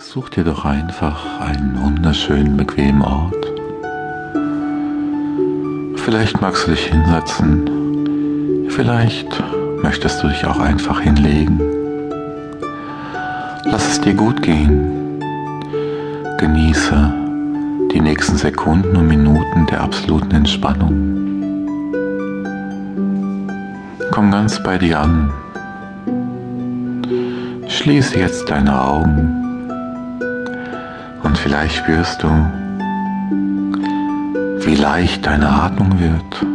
Such dir doch einfach einen wunderschönen, bequemen Ort. Vielleicht magst du dich hinsetzen. Vielleicht möchtest du dich auch einfach hinlegen. Lass es dir gut gehen. Genieße die nächsten Sekunden und Minuten der absoluten Entspannung. Komm ganz bei dir an. Schließe jetzt deine Augen und vielleicht spürst du, wie leicht deine Atmung wird.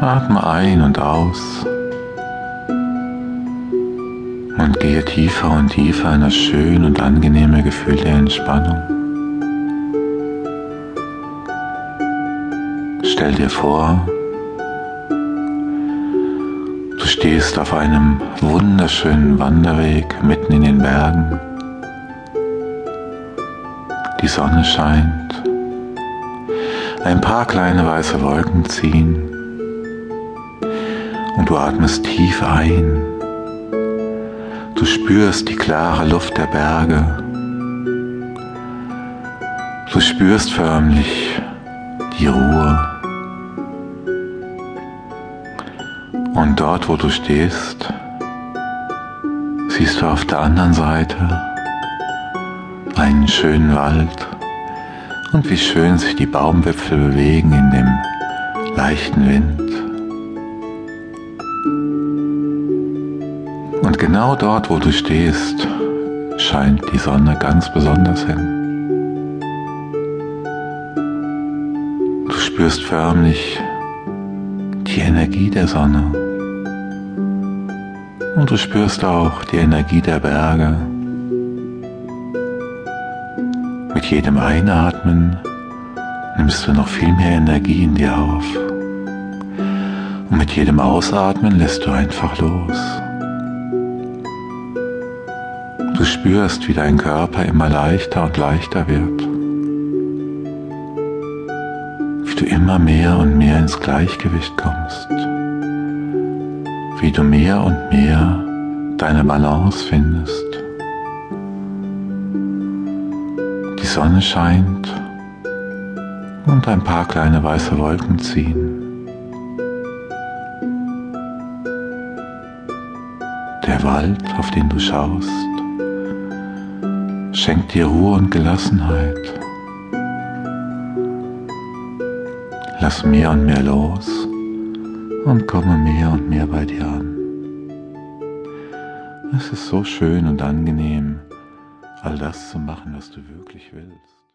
Atme ein und aus und gehe tiefer und tiefer in das schön und angenehme Gefühl der Entspannung. Stell dir vor, du stehst auf einem wunderschönen Wanderweg mitten in den Bergen. Die Sonne scheint, ein paar kleine weiße Wolken ziehen und du atmest tief ein. Du spürst die klare Luft der Berge. Du spürst förmlich die Ruhe. Und dort, wo du stehst, siehst du auf der anderen Seite einen schönen Wald und wie schön sich die Baumwipfel bewegen in dem leichten Wind. Und genau dort, wo du stehst, scheint die Sonne ganz besonders hin. Du spürst förmlich die Energie der Sonne. Und du spürst auch die Energie der Berge. Mit jedem Einatmen nimmst du noch viel mehr Energie in dir auf. Und mit jedem Ausatmen lässt du einfach los. Du spürst, wie dein Körper immer leichter und leichter wird. Wie du immer mehr und mehr ins Gleichgewicht kommst. Wie du mehr und mehr deine Balance findest. Sonne scheint und ein paar kleine weiße Wolken ziehen. Der Wald, auf den du schaust, schenkt dir Ruhe und Gelassenheit. Lass mehr und mehr los und komme mehr und mehr bei dir an. Es ist so schön und angenehm, all das zu machen, was du wirklich willst.